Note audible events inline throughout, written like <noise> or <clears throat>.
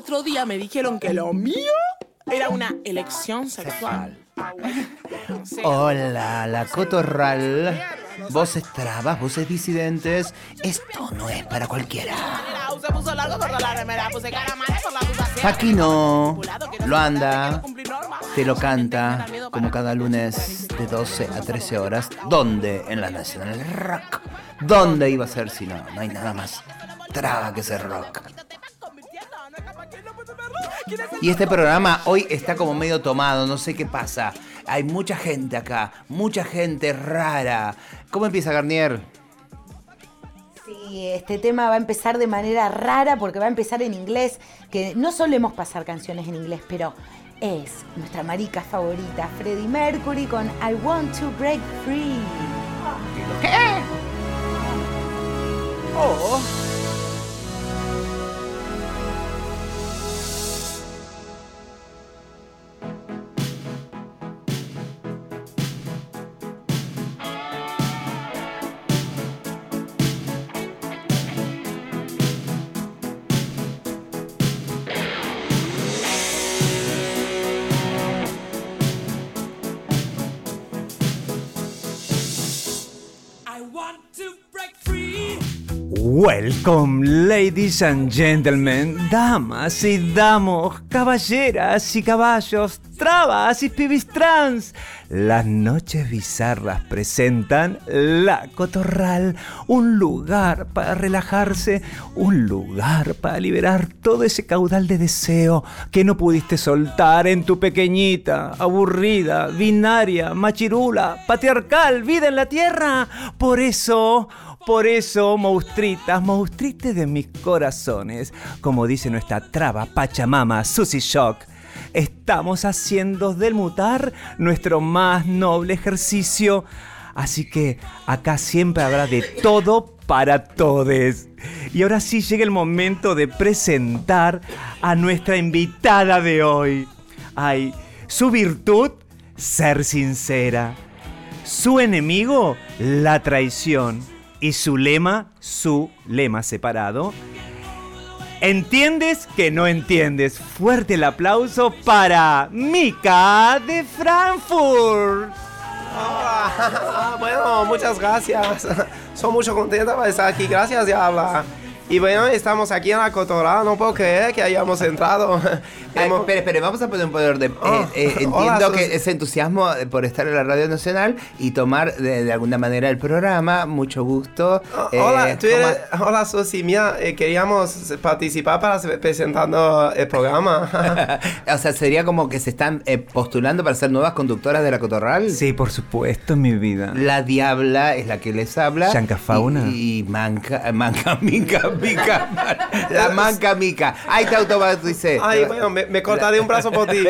otro día me dijeron que lo mío era una elección sexual. <laughs> Hola, la cotorral. Voces trabas, voces disidentes. Esto no es para cualquiera. Aquí no. Lo anda. Te lo canta como cada lunes de 12 a 13 horas. ¿Dónde? En la Nacional Rock. ¿Dónde iba a ser si no? No hay nada más traba que ser rock. Y este programa hoy está como medio tomado, no sé qué pasa. Hay mucha gente acá, mucha gente rara. ¿Cómo empieza Garnier? Sí, este tema va a empezar de manera rara porque va a empezar en inglés, que no solemos pasar canciones en inglés, pero es nuestra marica favorita, Freddie Mercury con I Want to Break Free. ¿Qué? Oh. Welcome, ladies and gentlemen, damas y damos, caballeras y caballos, trabas y pibis trans. Las noches bizarras presentan La Cotorral, un lugar para relajarse, un lugar para liberar todo ese caudal de deseo que no pudiste soltar en tu pequeñita, aburrida, binaria, machirula, patriarcal vida en la tierra. Por eso... Por eso, monstruitas, monstruites de mis corazones, como dice nuestra traba Pachamama Susie Shock, estamos haciendo del mutar nuestro más noble ejercicio. Así que acá siempre habrá de todo para todos. Y ahora sí llega el momento de presentar a nuestra invitada de hoy. Ay, su virtud, ser sincera. Su enemigo, la traición y su lema, su lema separado. ¿Entiendes que no entiendes? Fuerte el aplauso para Mika de Frankfurt. Ah, bueno, muchas gracias. <laughs> Soy mucho contenta de estar aquí. Gracias, Diabla. Y bueno, estamos aquí en la cotorra. No puedo creer que hayamos entrado. <laughs> Ay, <laughs> espere, vamos a poner un poder de. eh, Oh, eh, entiendo hola, que Sus- es entusiasmo por estar en la Radio Nacional y tomar de, de alguna manera el programa. Mucho gusto. Eh, hola, tú ¿cómo- eres- hola, Susi. Mira, eh, queríamos participar para se- presentando el programa. <laughs> o sea, sería como que se están eh, postulando para ser nuevas conductoras de la Cotorral. Sí, por supuesto, mi vida. La Diabla es la que les habla. Yanka Fauna. Y, y Manca, Manca, Mica, Mica. La Manca Mica. Ahí te automaticé. Ay, bueno, me, me cortaré un brazo por ti.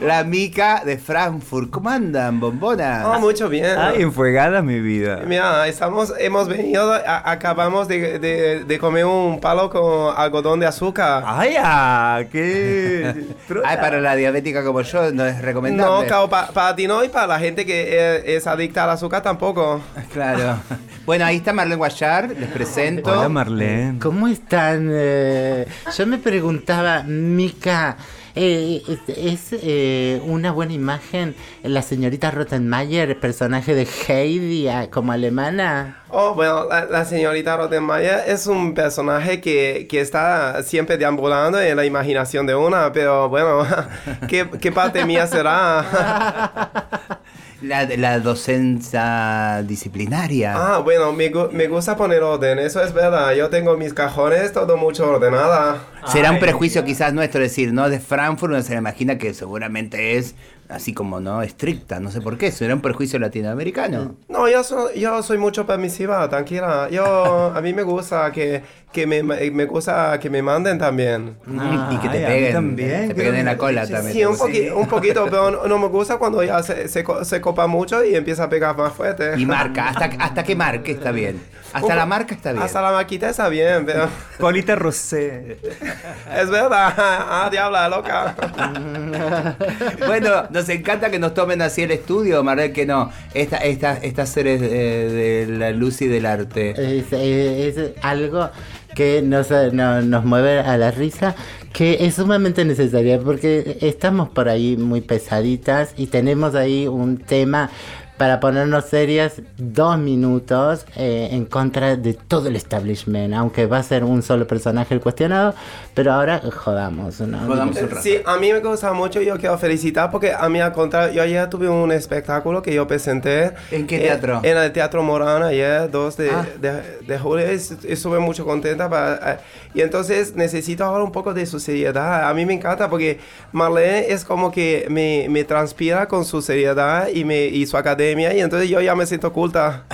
La Mica de Frankfurt. ¿Cómo andan, bombonas? Oh, mucho bien. Ay, enfregada mi vida. Mira, estamos, hemos venido, a- acabamos de, de- de comer un palo con algodón de azúcar. Ay, ah, qué. <laughs> Ay, para la diabética como yo no es No, recomendable. claro, pa- para ti no y para la gente que es, es adicta al azúcar tampoco. Claro. Bueno, ahí está Marlene Guayar, les presento. Hola, Marlene. ¿Cómo están? Eh, yo me preguntaba, Mika, eh, es, es, eh, una buena imagen la señorita Rottenmeier, personaje de Heidi ah, como alemana? Oh, bueno, la, la señorita Rottenmeier es un personaje que, que está siempre deambulando en la imaginación de una, pero bueno, <laughs> ¿qué, qué parte mía será? <laughs> La, la docencia disciplinaria. Ah, bueno, me, gu- me gusta poner orden, eso es verdad. Yo tengo mis cajones todo mucho ordenada. Será un prejuicio quizás nuestro decir, ¿no? De Frankfurt uno se imagina que seguramente es así como, ¿no? Estricta, no sé por qué. ¿Será un prejuicio latinoamericano? No, yo soy, yo soy mucho permisiva, tranquila. Yo, a mí me gusta que, que me, me gusta que me manden también. y que te ay, peguen. también, Te peguen en la cola sí, también. Sí, un, poqui- un poquito, pero no, no me gusta cuando ya se, se, se copa mucho y empieza a pegar más fuerte. Y marca, hasta, hasta que marque está bien. Hasta Un la marca está bien. Hasta la maquita está bien, pero Colita Rosé. es verdad. Ah, diabla, loca. <laughs> Bueno, nos encanta que nos tomen así el estudio, Marel, que no. Esta, esta, estas seres de, de la luz y del arte. Es, es algo que nos, no- nos mueve a la risa, que es sumamente necesaria porque estamos por ahí muy pesaditas y tenemos ahí un tema para ponernos serias dos minutos eh, en contra de todo el establishment, aunque va a ser un solo personaje el cuestionado, pero ahora jodamos, ¿no? Jodamos un rato. Sí, a mí me gusta mucho, yo quiero felicitar porque a mí al contrario, yo ayer tuve un espectáculo que yo presenté. ¿En qué eh, teatro? En, el Teatro Morán, ayer, 2 de, Ah. de, de julio, Es- estuve mucho contenta para, eh, y entonces necesito ahora un poco de su seriedad. A mí me encanta porque Marlene es como que me, me transpira con su seriedad y, me, y su academia y entonces yo ya me siento culta. <laughs>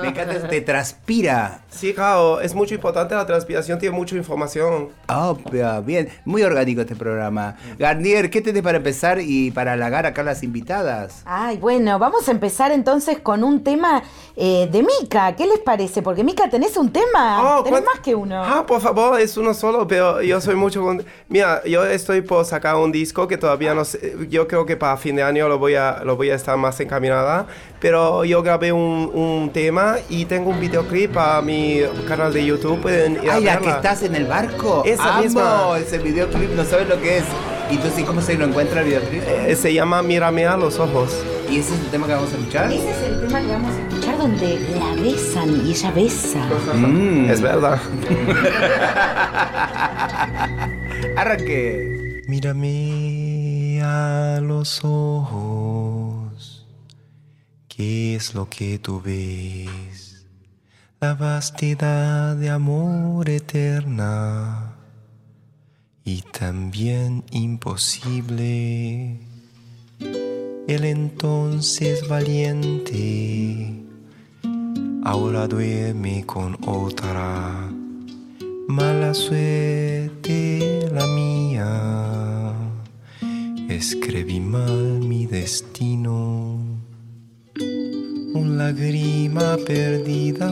Me encanta, te transpira. Sí, claro, es mucho importante la transpiración, tiene mucha información. Oh, bien, muy orgánico este programa. Garnier, ¿qué tenés para empezar y para halagar acá a las invitadas? Ay, bueno, vamos a empezar entonces con un tema eh, de Mica. ¿Qué les parece? Porque Mica, tenés un tema. Oh, tenés ¿cuán- más que uno. Ah, por favor, es uno solo, pero yo soy mucho... con- Mira, yo estoy por sacar un disco que todavía no sé, yo creo que para fin de año lo voy a, lo voy a estar más encaminada, pero yo grabé un, un tema y tengo un videoclip para mi canal de YouTube, pueden ir a Ay, la que estás en el barco. Esa Amo misma. ese videoclip, no sabes lo que es. Y entonces, ¿cómo se lo encuentra el videoclip? Eh, se llama Mírame a los ojos. ¿Y ese es el tema que vamos a escuchar? Ese es el tema que vamos a escuchar donde la besan y ella besa. Mm. Es verdad. <laughs> Arranque. Mírame a los ojos, ¿qué es lo que tú ves? La vastedad de amor eterna y también imposible. El entonces valiente ahora duerme con otra. Mala suerte la mía, escribí mal mi destino. Un lágrima perdida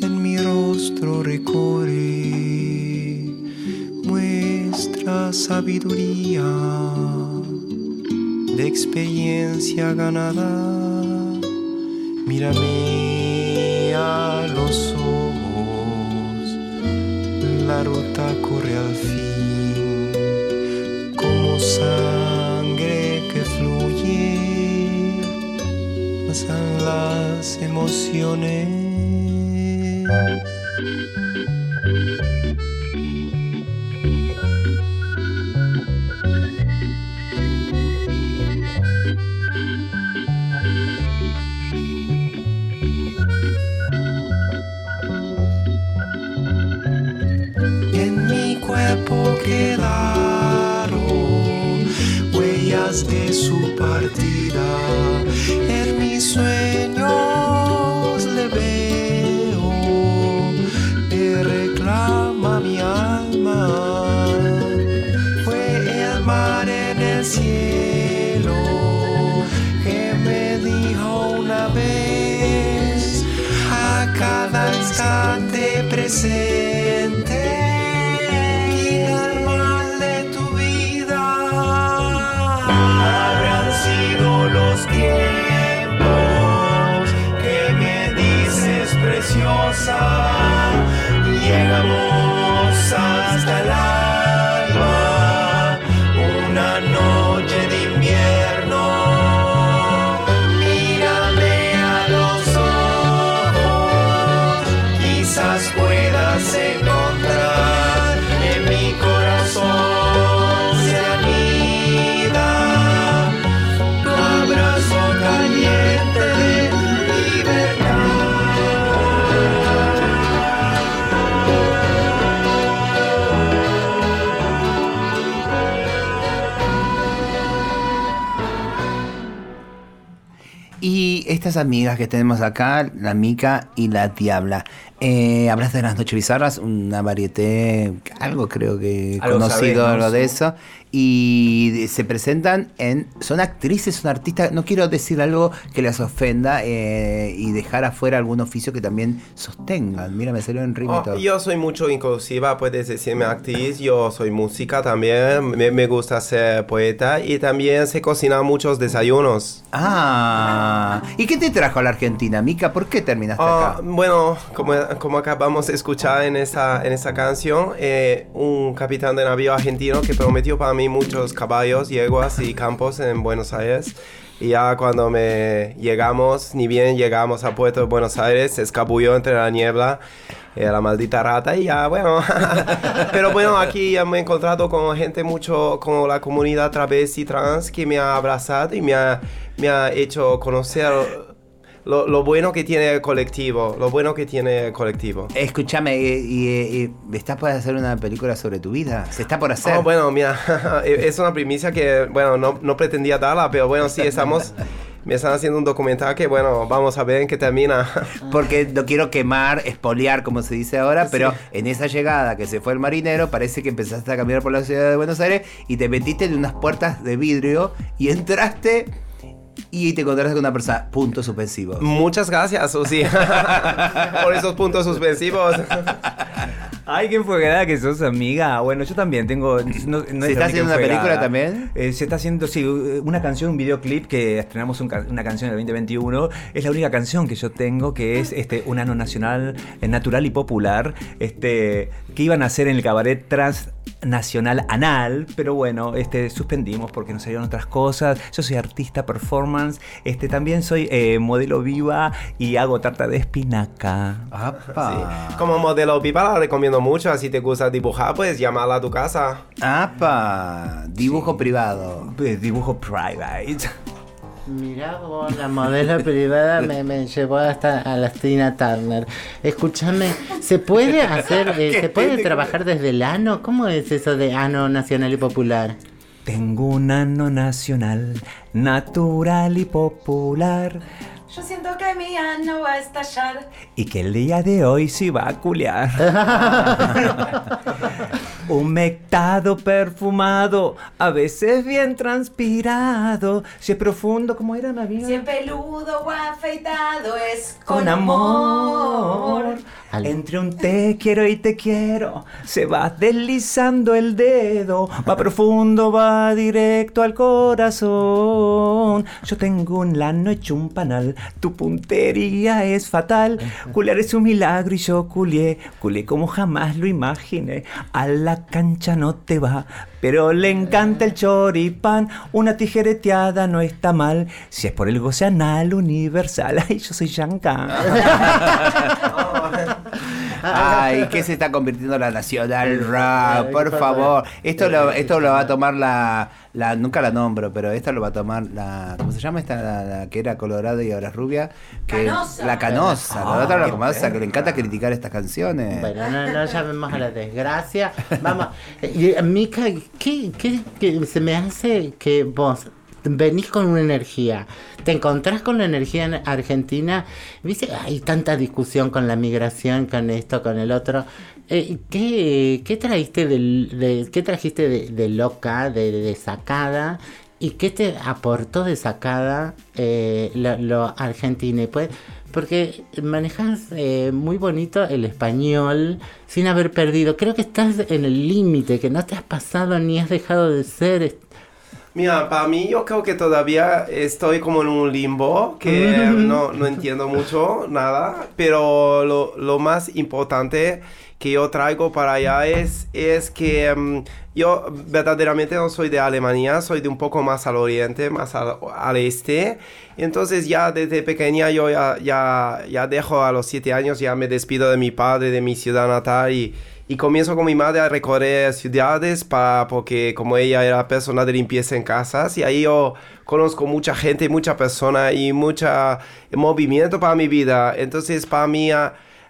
en mi rostro recorre nuestra sabiduría de experiencia ganada. Mírame a los ojos, la ruta corre al fin, pasan las emociones. crescer. Estas amigas que tenemos acá, la Mica y la Diabla, Eh, hablaste de las noches bizarras, una varieté, algo creo que Algo conocido, algo de eso. Y se presentan en. Son actrices, son artistas. No quiero decir algo que les ofenda eh, y dejar afuera algún oficio que también sostengan. Mira, me salió en y Oh, yo soy mucho inclusiva, puedes decirme actriz, yo soy música también, me, me gusta ser poeta y también sé cocinar muchos desayunos. Ah, ¿y qué te trajo a la Argentina, Mica? ¿Por qué terminaste Ah, acá? bueno, como, como acabamos de escuchar en esa, en esa canción, eh, un capitán de navío argentino que prometió para mí muchos caballos, yeguas y campos en Buenos Aires. Y ya cuando me llegamos, ni bien llegamos a Puerto de Buenos Aires, se escabulló entre la niebla eh, la maldita rata y ya, bueno. <laughs> Pero bueno, aquí ya me he encontrado con gente mucho, con la comunidad travesti trans que me ha abrazado y me ha, me ha hecho conocer lo, lo bueno que tiene el colectivo, lo bueno que tiene el colectivo. Escúchame, y, y- ¿estás por hacer una película sobre tu vida? ¿Se está por hacer? Oh, bueno, mira, <laughs> es una primicia que, bueno, no, no pretendía darla, pero bueno, sí, estamos, <laughs> me están haciendo un documental que, bueno, vamos a ver en qué termina. <laughs> Porque no quiero quemar, espolear, como se dice ahora, pero Sí. en esa llegada que se fue el marinero, parece que empezaste a caminar por la ciudad de Buenos Aires y te metiste en unas puertas de vidrio y entraste y te encontraste con una persona. Punto suspensivo. Muchas gracias, Susi, <laughs> por esos puntos suspensivos. Ay, qué enfogada que sos, amiga. Bueno, yo también tengo. no- no es ¿Se está haciendo una película también? Eh, se está haciendo, sí, una canción, un videoclip que estrenamos un una canción en el 2021. Es la única canción que yo tengo que es este, un ano nacional, eh, natural y popular. Este, que iban a hacer en el cabaret transnacional anal. Pero bueno, este, suspendimos porque nos salieron otras cosas. Yo soy artista performance. Este, también soy eh, modelo viva y hago tarta de espinaca. ¡Apa! Sí. Como modelo pipa la recomiendo mucho, si te gusta dibujar, pues llamarla a tu casa. ¡Apa! Dibujo privado. Eh, Dibujo private. Mirá vos, la modelo <laughs> privada me, me llevó hasta a la Tina Turner. Escúchame, ¿se puede hacer, eh, se puede <laughs> trabajar desde el ano? ¿Cómo es eso de ano nacional y popular? Tengo un ano nacional, natural y popular. Yo siento que mi ano va a estallar. Y que el día de hoy sí va a culear. <laughs> Humectado, perfumado, a veces bien transpirado. Si es profundo, como era Navidad. Si es peludo o afeitado es Con con amor. amor. Entre un te quiero y te quiero, se va deslizando el dedo, va profundo, va directo al corazón. Yo tengo un lano hecho un panal, tu puntería es fatal. Culiar es un milagro y yo culié, culié como jamás lo imaginé. A la cancha no te va, pero le encanta el choripán. Una tijereteada no está mal, si es por el goce anal universal. <laughs> Ay, yo soy Yanka. <laughs> <laughs> Ay, <laughs> ¿qué se está convirtiendo la nacional rap? Por favor. Esto lo, esto lo va a tomar la, la. Nunca la nombro, pero esta lo va a tomar la. ¿Cómo se llama esta? La, la que era colorada y ahora es rubia. Que, Canosa. La canosa. la Ah, otra la canosa, que le encanta criticar estas canciones. Bueno, no, no llamemos a la desgracia. Vamos, Mica, ¿qué, qué, qué se me hace que vos venís con una energía? Te encontrás con la energía en Argentina. Viste, hay tanta discusión con la migración, con esto, con el otro. Eh, ¿qué, trajiste de, qué trajiste de, loca, de, de sacada? ¿Y qué te aportó de sacada eh, lo, argentino? Pues, porque manejas eh, muy bonito el español sin haber perdido. Creo que estás en el límite, que no te has pasado ni has dejado de ser. Mira, para mí yo creo que todavía estoy como en un limbo, que <laughs> no, no entiendo mucho nada, pero lo, lo más importante que yo traigo para allá es, es que mm, yo verdaderamente no soy de Alemania, soy de un poco más al oriente, más al, al este. Entonces ya desde pequeña yo ya, ya, ya dejo a los siete años, ya me despido de mi padre, de mi ciudad natal y, y comienzo con mi madre a recorrer ciudades para, porque como ella era persona de limpieza en casas y ahí yo conozco mucha gente, mucha persona y mucha movimiento para mi vida. Entonces para mí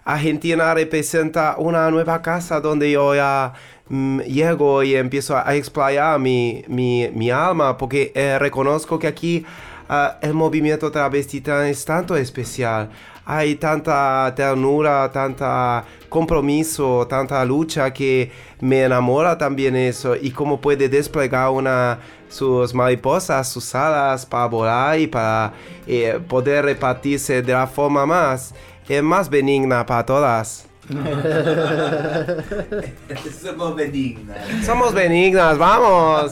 Argentina representa una nueva casa donde yo ya mm, llego y empiezo a, explayar mi, mi, mi alma porque eh, reconozco que aquí ah, el movimiento travesti es tanto especial. Hay tanta ternura, tanta compromiso, tanta lucha que me enamora también eso y cómo puede desplegar una sus mariposas, sus alas para volar y para eh, poder repartirse de la forma más, eh, más benigna para todas. <laughs> Somos benignas. Somos benignas, vamos.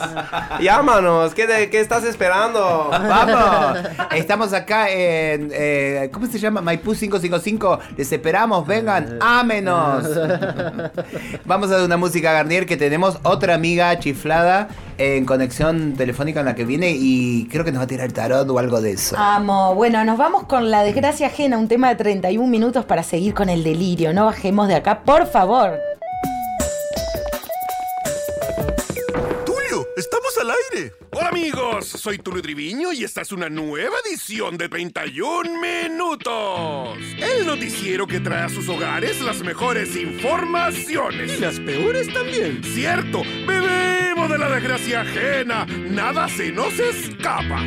Llámanos, ¿qué, de- qué estás esperando? Vamos, <laughs> estamos acá en, eh, ¿cómo se llama? Maipú 555. Les esperamos, vengan, ámenos. <laughs> Vamos a dar una música Garnier que tenemos otra amiga chiflada en conexión telefónica en la que viene y creo que nos va a tirar el tarot o algo de eso. Amo. Bueno, nos vamos con la desgracia ajena, un tema de 31 minutos para seguir con el delirio. No bajemos de acá, por favor. Estamos al aire. Hola amigos, soy Tulio Triviño y esta es una nueva edición de 31 Minutos. El noticiero que trae a sus hogares las mejores informaciones. Y las peores también. Cierto, bebemos de la desgracia ajena. Nada se nos escapa.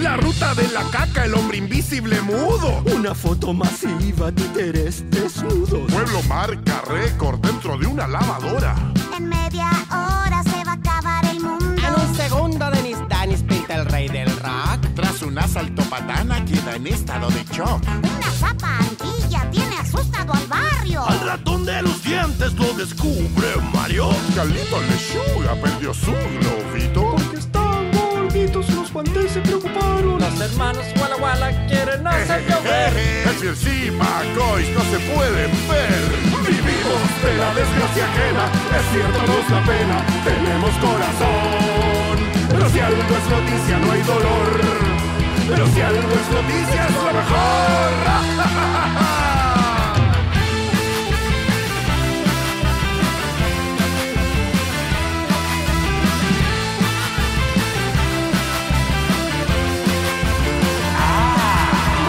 La ruta de la caca, el hombre invisible mudo. Una foto masiva, títeres desnudos. Pueblo marca récord dentro de una lavadora. En media hora Tras un asalto patana queda en estado de shock. Una zapa antilla tiene asustado al barrio. Al ratón de los dientes lo descubre Mario. Carlito Lechuga perdió su globito. Porque están gorditos, los guantes se preocuparon. Los hermanos Walla Walla quieren hacer llover. Es encima, Cois, no se pueden ver. Vivimos de la desgracia ajena. Es cierto, nos da pena. Tenemos corazón. Pero si algo es noticia, no hay dolor. Pero si algo es noticia, es lo mejor.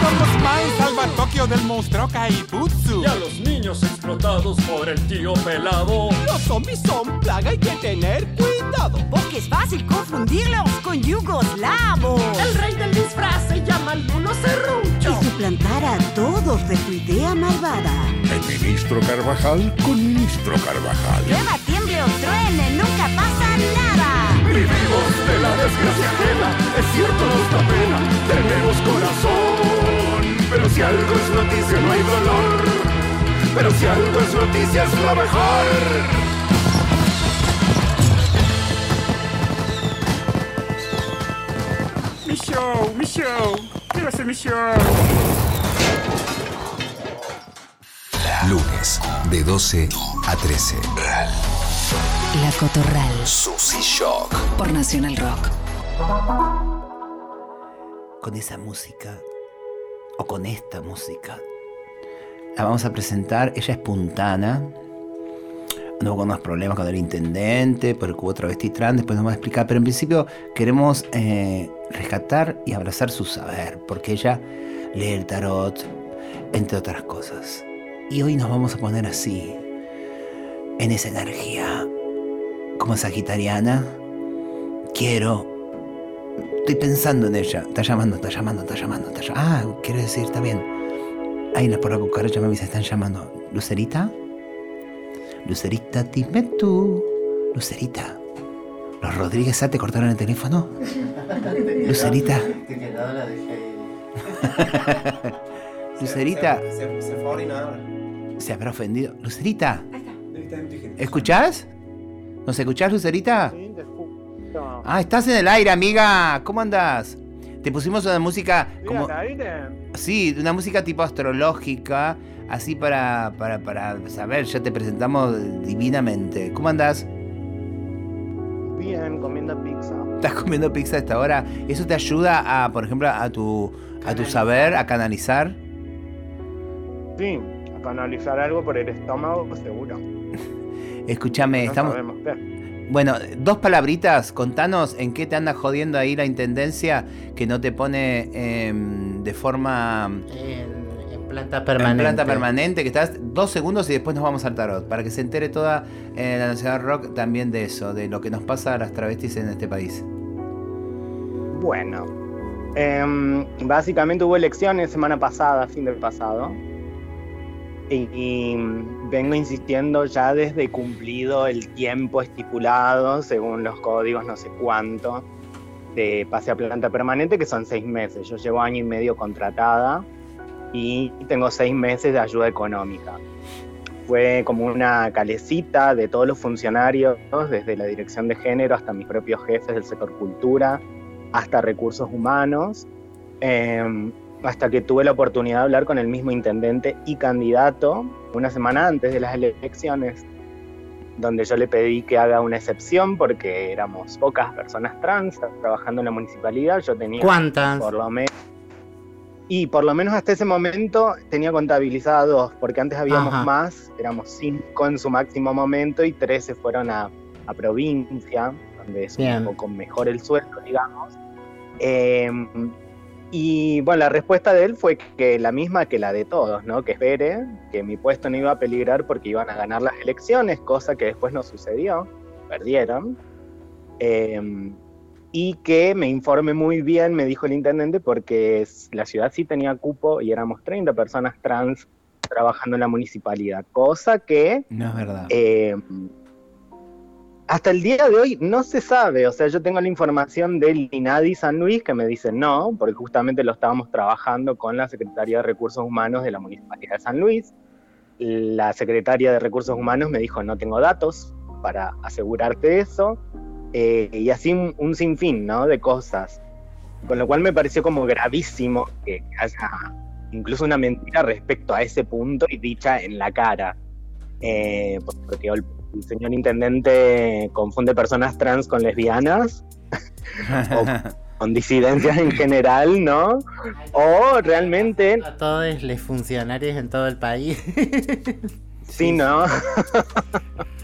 Rocosman salva a Tokio del monstruo Kaibutsu. Y a los niños explotados por el tío pelado. Los zombies son plaga, hay que tener cuidado. Porque es fácil confundirlos con yugoslavos. El rey del disfraz se llama el mono serrucho. Y suplantar a todos de tu idea malvada. El ministro Carvajal con ministro Carvajal. Llueva, tiemble o truene, nunca pasa nada. Vivimos de la desgracia ajena, es cierto nos da pena, tenemos corazón. Pero si algo es noticia no hay dolor, pero si algo es noticia es lo mejor. Mi show, mi show. Quiero hacer mi show. Lunes, de 12 a 13. La Cotorral. Susy Shock. Por Nacional Rock. Con esa música, o con esta música, la vamos a presentar. Ella es puntana. Anduvo con unos problemas con el intendente, porque hubo travesti trans, después nos va a explicar. Pero en principio queremos eh, rescatar y abrazar su saber, porque ella lee el tarot, entre otras cosas. Y hoy nos vamos a poner así, en esa energía, como sagitariana. Quiero. Estoy pensando en ella. Está llamando, está llamando, está llamando, está llamando. Ah, quiere decir, está bien. Ahí la por la cucaracha me están llamando. ¿Lucerita? Lucerita, dime tú. Lucerita. ¿Los Rodríguez Sá te cortaron el teléfono? Lucerita. <laughs> Lucerita. Se, se fue a orinar. Se habrá ofendido. Lucerita. ¿Escuchás? ¿Nos escuchás, Lucerita? Ah, estás en el aire, amiga. ¿Cómo andás? Te pusimos una música como... Sí, una música tipo astrológica, así para, para, para saber, ya te presentamos divinamente. ¿Cómo andás? Bien, comiendo pizza. ¿Estás comiendo pizza a esta hora? ¿Eso te ayuda a, por ejemplo, a tu, a tu saber, a canalizar? Sí, a canalizar algo por el estómago, pues seguro. <laughs> Escúchame, No estamos... sabemos qué. Bueno, dos palabritas, contanos en qué te anda jodiendo ahí la intendencia que no te pone em, de forma En, planta en permanente. planta permanente, que estás dos segundos y después nos vamos al tarot, para que se entere toda eh, la Nacional Rock también de eso, de lo que nos pasa a las travestis en este país. Bueno, Em, básicamente hubo elecciones semana pasada, fin del pasado. Y, y vengo insistiendo ya desde cumplido el tiempo estipulado, según los códigos, no sé cuánto, de pase a planta permanente, que son seis meses. Yo llevo año y medio contratada y tengo seis meses de ayuda económica. Fue como una calecita de todos los funcionarios, desde la dirección de género hasta mis propios jefes del sector cultura, hasta recursos humanos, eh, hasta que tuve la oportunidad de hablar con el mismo intendente y candidato una semana antes de las elecciones, donde yo le pedí que haga una excepción porque éramos pocas personas trans trabajando en la municipalidad. Yo tenía ¿Cuántas? por lo menos y por lo menos hasta ese momento tenía contabilizadas dos, porque antes habíamos Ajá. más, éramos cinco en su máximo momento y tres se fueron a, a provincia, donde es Bien. un poco mejor el sueldo, digamos. Eh, y bueno, la respuesta de él fue que la misma que la de todos, ¿no? Que espere, que mi puesto no iba a peligrar porque iban a ganar las elecciones, cosa que después no sucedió, perdieron. Eh, y que me informe muy bien, me dijo el intendente, porque la ciudad sí tenía cupo y éramos 30 personas trans trabajando en la municipalidad, cosa que No es verdad. eh, hasta el día de hoy no se sabe, o sea, yo tengo la información del INADI San Luis que me dice no, porque justamente lo estábamos trabajando con la Secretaría de Recursos Humanos de la Municipalidad de San Luis. La Secretaria de Recursos Humanos me dijo no tengo datos para asegurarte eso, eh, y así un, un sinfín, ¿no? De cosas. Con lo cual me pareció como gravísimo que haya incluso una mentira respecto a ese punto y dicha en la cara. Eh, porque el, el señor intendente confunde personas trans con lesbianas o <laughs> con disidencias en general, ¿no? O realmente... A todos los funcionarios en todo el país. Sí, ¿no? <laughs>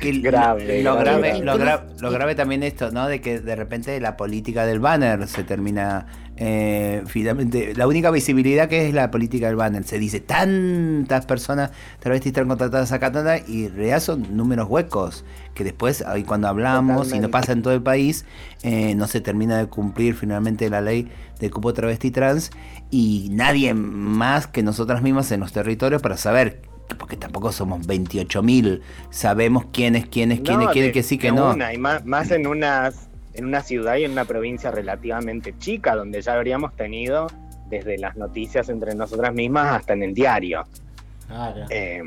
Que grave, Lo grave, grave, grave. lo, gra- lo grave también esto, ¿no? De que de repente la política del banner se termina eh, finalmente. La única visibilidad que es la política del banner. Se dice tantas personas travestis están contratadas acá tanta, y en realidad son números huecos. Que después, cuando hablamos y no Totalmente. pasa en todo el país, eh, no se termina de cumplir finalmente la ley de cupo travesti trans. Y nadie más que nosotras mismas en los territorios para saber. Porque tampoco somos 28.000, sabemos quién es quién es quién es No, quién de- es que sí que no. una, y más, más en, unas, en una ciudad y en una provincia relativamente chica, donde ya habríamos tenido desde las noticias entre nosotras mismas hasta en el diario. Claro. Eh,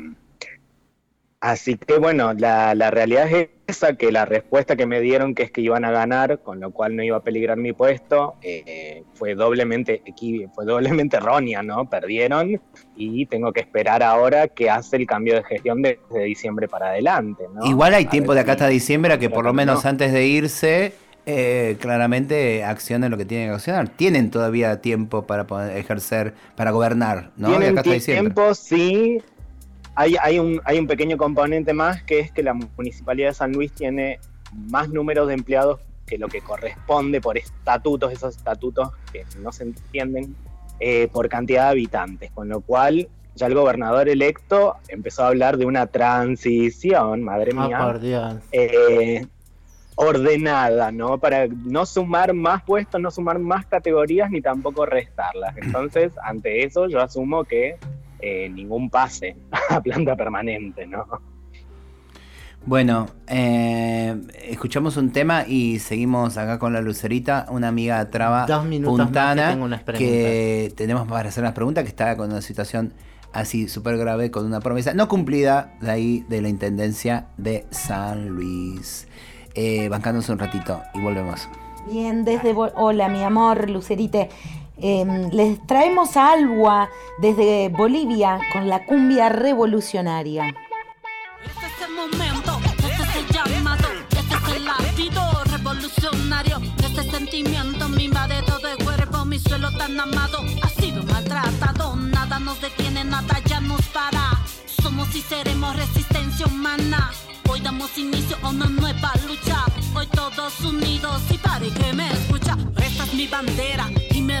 así que bueno, la, la realidad es esa, que la respuesta que me dieron que es que iban a ganar, con lo cual no iba a peligrar mi puesto, eh, fue doblemente fue doblemente <laughs> errónea, ¿no? Perdieron y tengo que esperar ahora que hace el cambio de gestión desde diciembre para adelante, ¿no? Igual hay A tiempo de acá hasta diciembre a que por lo menos no. antes de irse, eh, claramente accionen lo que tienen que accionar. Tienen todavía tiempo para poder ejercer, para gobernar, ¿no? De Tienen acá hasta diciembre. tiempo, sí. Hay, hay, un, hay un pequeño componente más que es que la Municipalidad de San Luis tiene más números de empleados que lo que corresponde por estatutos, esos estatutos que no se entienden eh, por cantidad de habitantes, con lo cual ya el gobernador electo empezó a hablar de una transición, madre Oh, mía, por Dios. eh, ordenada, ¿no? Para no sumar más puestos, no sumar más categorías ni tampoco restarlas. Entonces, ante eso, yo asumo que eh, ningún pase <laughs> a planta permanente, ¿no? Bueno, eh, escuchamos un tema y seguimos acá con la lucerita, una amiga traba Dos minutos más puntana que tengo unas que tenemos para hacer unas preguntas que está con una situación así súper grave con una promesa no cumplida de ahí de la intendencia de San Luis. Eh, bancándose un ratito y volvemos. Bien, desde... Hola, mi amor, Lucerite. Em, les traemos a Alba desde Bolivia con la cumbia revolucionaria. Este es el momento, este es el llamado, este es el latido revolucionario. Este sentimiento me invade todo el cuerpo, mi suelo tan amado ha sido maltratado. Nada nos detiene, nada ya nos para. Somos y seremos resistencia humana. Hoy damos inicio a una nueva lucha. Hoy todos unidos y pare que me escucha. Esta es mi bandera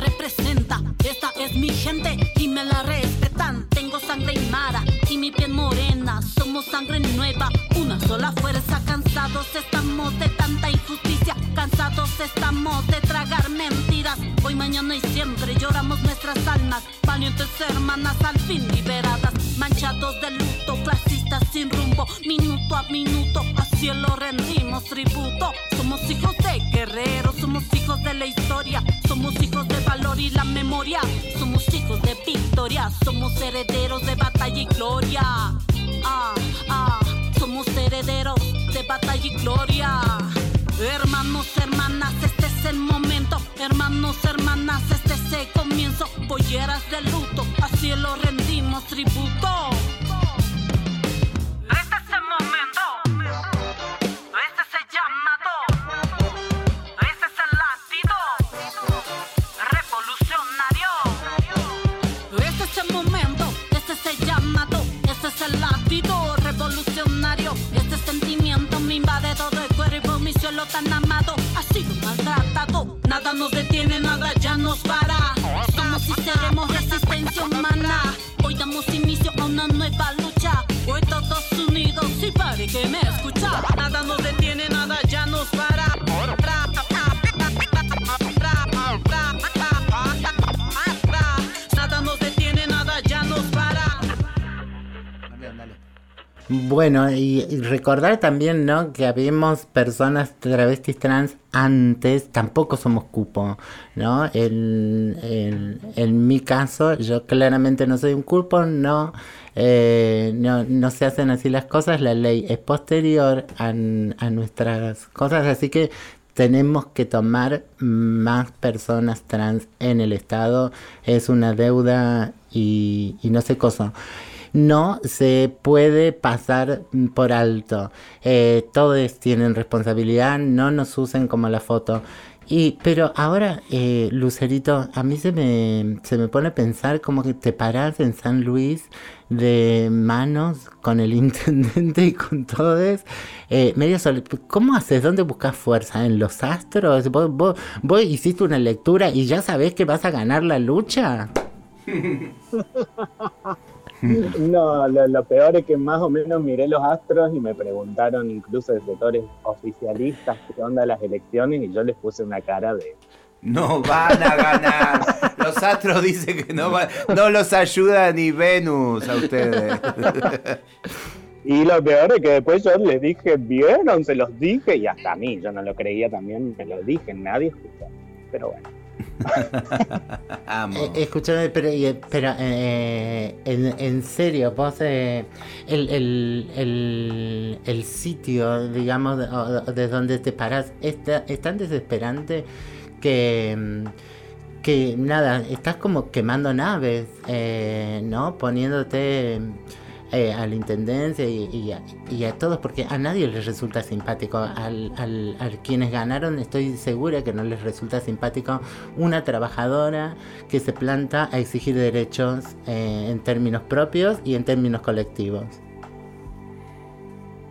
representa. Esta es mi gente y me la respetan. Tengo sangre aymara y mi piel morena. Somos sangre nueva, una sola fuerza. Cansados estamos de tanta injusticia. Cansados estamos de tragar mentiras. Hoy mañana y siempre lloramos nuestras almas. Valientes hermanas al fin liberadas, manchados de luto, clasistas sin rumbo, minuto a minuto, a cielo rendimos tributo. Somos hijos de guerreros, somos hijos de la historia, somos hijos de valor y la memoria, somos hijos de victoria, somos herederos de batalla y gloria. Ah, ah, somos herederos de batalla y gloria. Hermanos, hermanas, este es el momento. Hermanos, hermanas, este es el comienzo. Polleras de luto, a cielo rendimos tributo. Bueno, y, recordar también, ¿no? Que habíamos personas travestis trans antes, tampoco somos cupo, ¿no? En, mi caso, yo claramente no soy un cupo, no, eh, no, no se hacen así las cosas, la ley es posterior a, a nuestras cosas, así que tenemos que tomar más personas trans en el Estado, es una deuda y, y no sé cosa no se puede pasar por alto. Eh, todos tienen responsabilidad, no nos usen como la foto. Y, pero ahora, eh, Lucerito, a mí se me, se me pone a pensar como que te parás en San Luis de manos con el <laughs> intendente y con todos. Eh, ¿Cómo haces? ¿Dónde buscas fuerza? ¿En los astros? ¿Vos, vos, vos hiciste una lectura y ya sabés que vas a ganar la lucha? <laughs> <laughs> No, lo, lo peor es que más o menos miré los astros y me preguntaron incluso de sectores oficialistas qué onda las elecciones y yo les puse una cara de... No van a ganar. <laughs> Los astros dicen que no van, no los ayuda ni Venus a ustedes. <laughs> Y lo peor es que después yo les dije, vieron, se los dije y hasta a mí, yo no lo creía también, me lo dije, nadie escuchó. Pero bueno. <laughs> Eh, escúchame, pero, pero eh, en, serio, vos, eh, el, el, el, sitio, digamos, de, de donde te parás, es, ta- es tan desesperante que, que nada, estás como quemando naves, eh, ¿no? Poniéndote eh, a la intendencia y, y a, y a todos, porque a nadie les resulta simpático. Al, al- a quienes ganaron, estoy segura que no les resulta simpático una trabajadora que se planta a exigir derechos eh, en términos propios y en términos colectivos.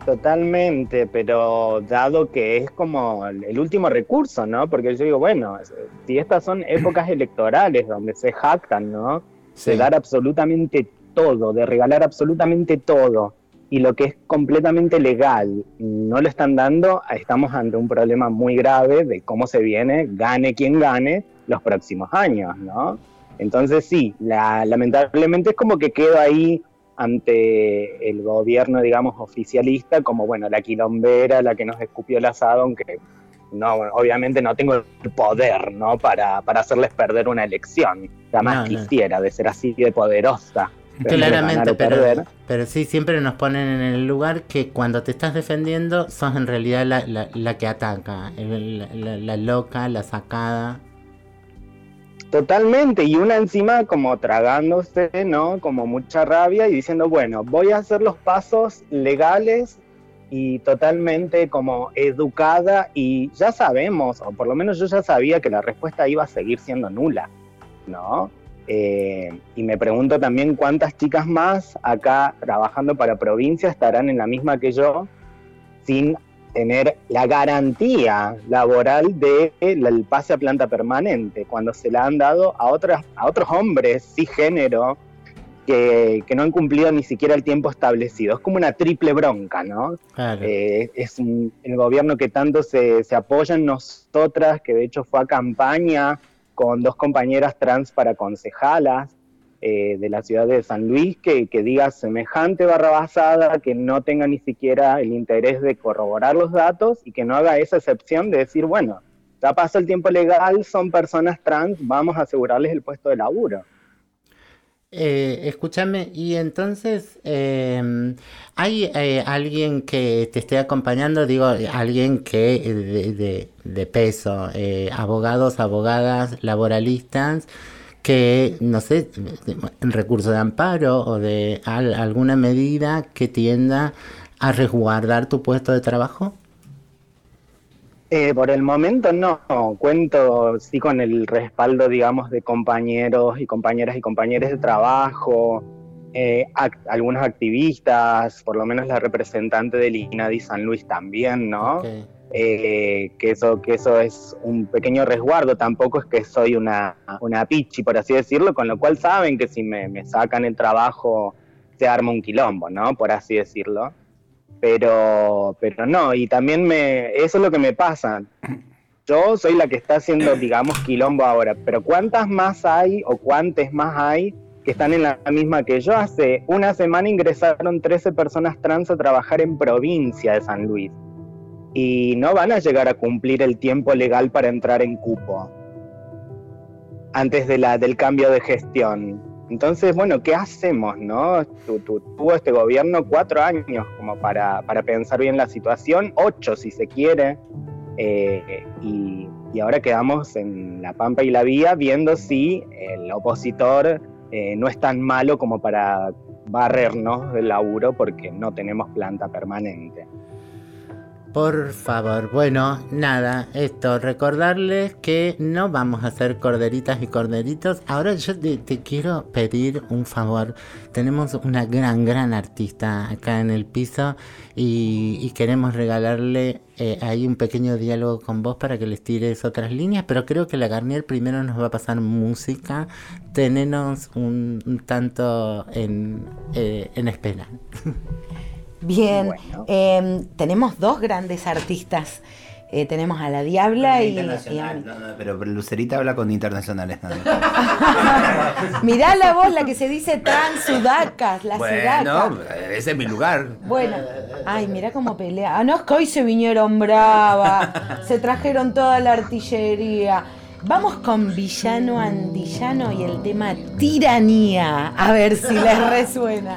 Totalmente, pero dado que es como el último recurso, ¿no? Porque yo digo, bueno, si estas son épocas electorales donde se jactan, ¿no? De dar absolutamente todo, de regalar absolutamente todo, y lo que es completamente legal no lo están dando, estamos ante un problema muy grave de cómo se viene, gane quien gane, los próximos años, ¿no? Entonces sí, la- lamentablemente es como que quedo ahí ante el gobierno, digamos, oficialista, como, bueno, la quilombera, la que nos escupió el asado, aunque no, obviamente no tengo el poder, ¿no? Para, para hacerles perder una elección. Jamás No, no. quisiera de ser así de poderosa. <laughs> Claramente, pero, pero sí, siempre nos ponen en el lugar que cuando te estás defendiendo sos en realidad la, la- la que ataca, el- la, la- la loca, la sacada. Totalmente, y una encima como tragándose, ¿no? Como mucha rabia y diciendo, bueno, voy a hacer los pasos legales y totalmente como educada y ya sabemos, o por lo menos yo ya sabía que la respuesta iba a seguir siendo nula, ¿no? Eh, y me pregunto también cuántas chicas más acá trabajando para provincia estarán en la misma que yo sin tener la garantía laboral del pase a planta permanente, cuando se la han dado a, otras, a otros hombres cisgénero que, que no han cumplido ni siquiera el tiempo establecido. Es como una triple bronca, ¿no? Eh, es un- el gobierno que tanto se, se apoya en nosotras, que de hecho fue a campaña con dos compañeras trans para concejalas eh, de la ciudad de San Luis que, que diga semejante barra basada, que no tenga ni siquiera el interés de corroborar los datos y que no haga esa excepción de decir, bueno, ya pasó el tiempo legal, son personas trans, vamos a asegurarles el puesto de laburo. Eh, escúchame, y entonces, eh, ¿hay eh, alguien que te esté acompañando? Digo, alguien que eh, de, de- peso, eh, abogados, abogadas, laboralistas, que, no sé, recurso de amparo o de al- alguna medida que tienda a resguardar tu puesto de trabajo? Eh, por el momento no, cuento sí con el respaldo, digamos, de compañeros y compañeras y compañeros de trabajo, eh, algunos activistas, por lo menos la representante del INADI San Luis también, ¿no? Eh, que, eso, que eso es un pequeño resguardo, tampoco es que soy una, una pichi, por así decirlo, con lo cual saben que si me, me sacan el trabajo se arma un quilombo, ¿no? Por así decirlo pero pero no y también me eso es lo que me pasa yo soy la que está haciendo <clears throat> digamos quilombo ahora pero cuántas más hay o cuántas más hay que están en la misma que yo hace una semana ingresaron 13 personas trans a trabajar en provincia de San Luis y no van a llegar a cumplir el tiempo legal para entrar en cupo antes de la, del cambio de gestión. Entonces, bueno, ¿qué hacemos, no? Tu- tu- tuvo este gobierno cuatro años como para, pensar bien la situación, ocho si se quiere, eh, y, y ahora quedamos en la pampa y la vía viendo si el opositor eh, no es tan malo como para barrernos del laburo porque no tenemos planta permanente. Por favor, bueno, nada, esto, recordarles que no vamos a hacer corderitas y corderitos. Ahora yo te, quiero pedir un favor. Tenemos una gran, gran artista acá en el piso y, queremos regalarle eh, ahí un pequeño diálogo con vos para que les tires otras líneas, pero creo que la Garnier primero nos va a pasar música. Tenenos un, tanto en, eh, en espera. <laughs> Bien, em, tenemos dos grandes artistas. Eh, tenemos a la Diabla y, y a- no, no, pero Lucerita habla con internacionales. nada más. <laughs> Mirá la voz, la que se dice trans sudacas, la bueno, sudaca. ese es mi lugar. Bueno, ay, mirá cómo pelea. Ah, no, es que hoy se vinieron brava, se trajeron toda la artillería. Vamos con Villano Antillano y el tema tiranía. A ver si les resuena.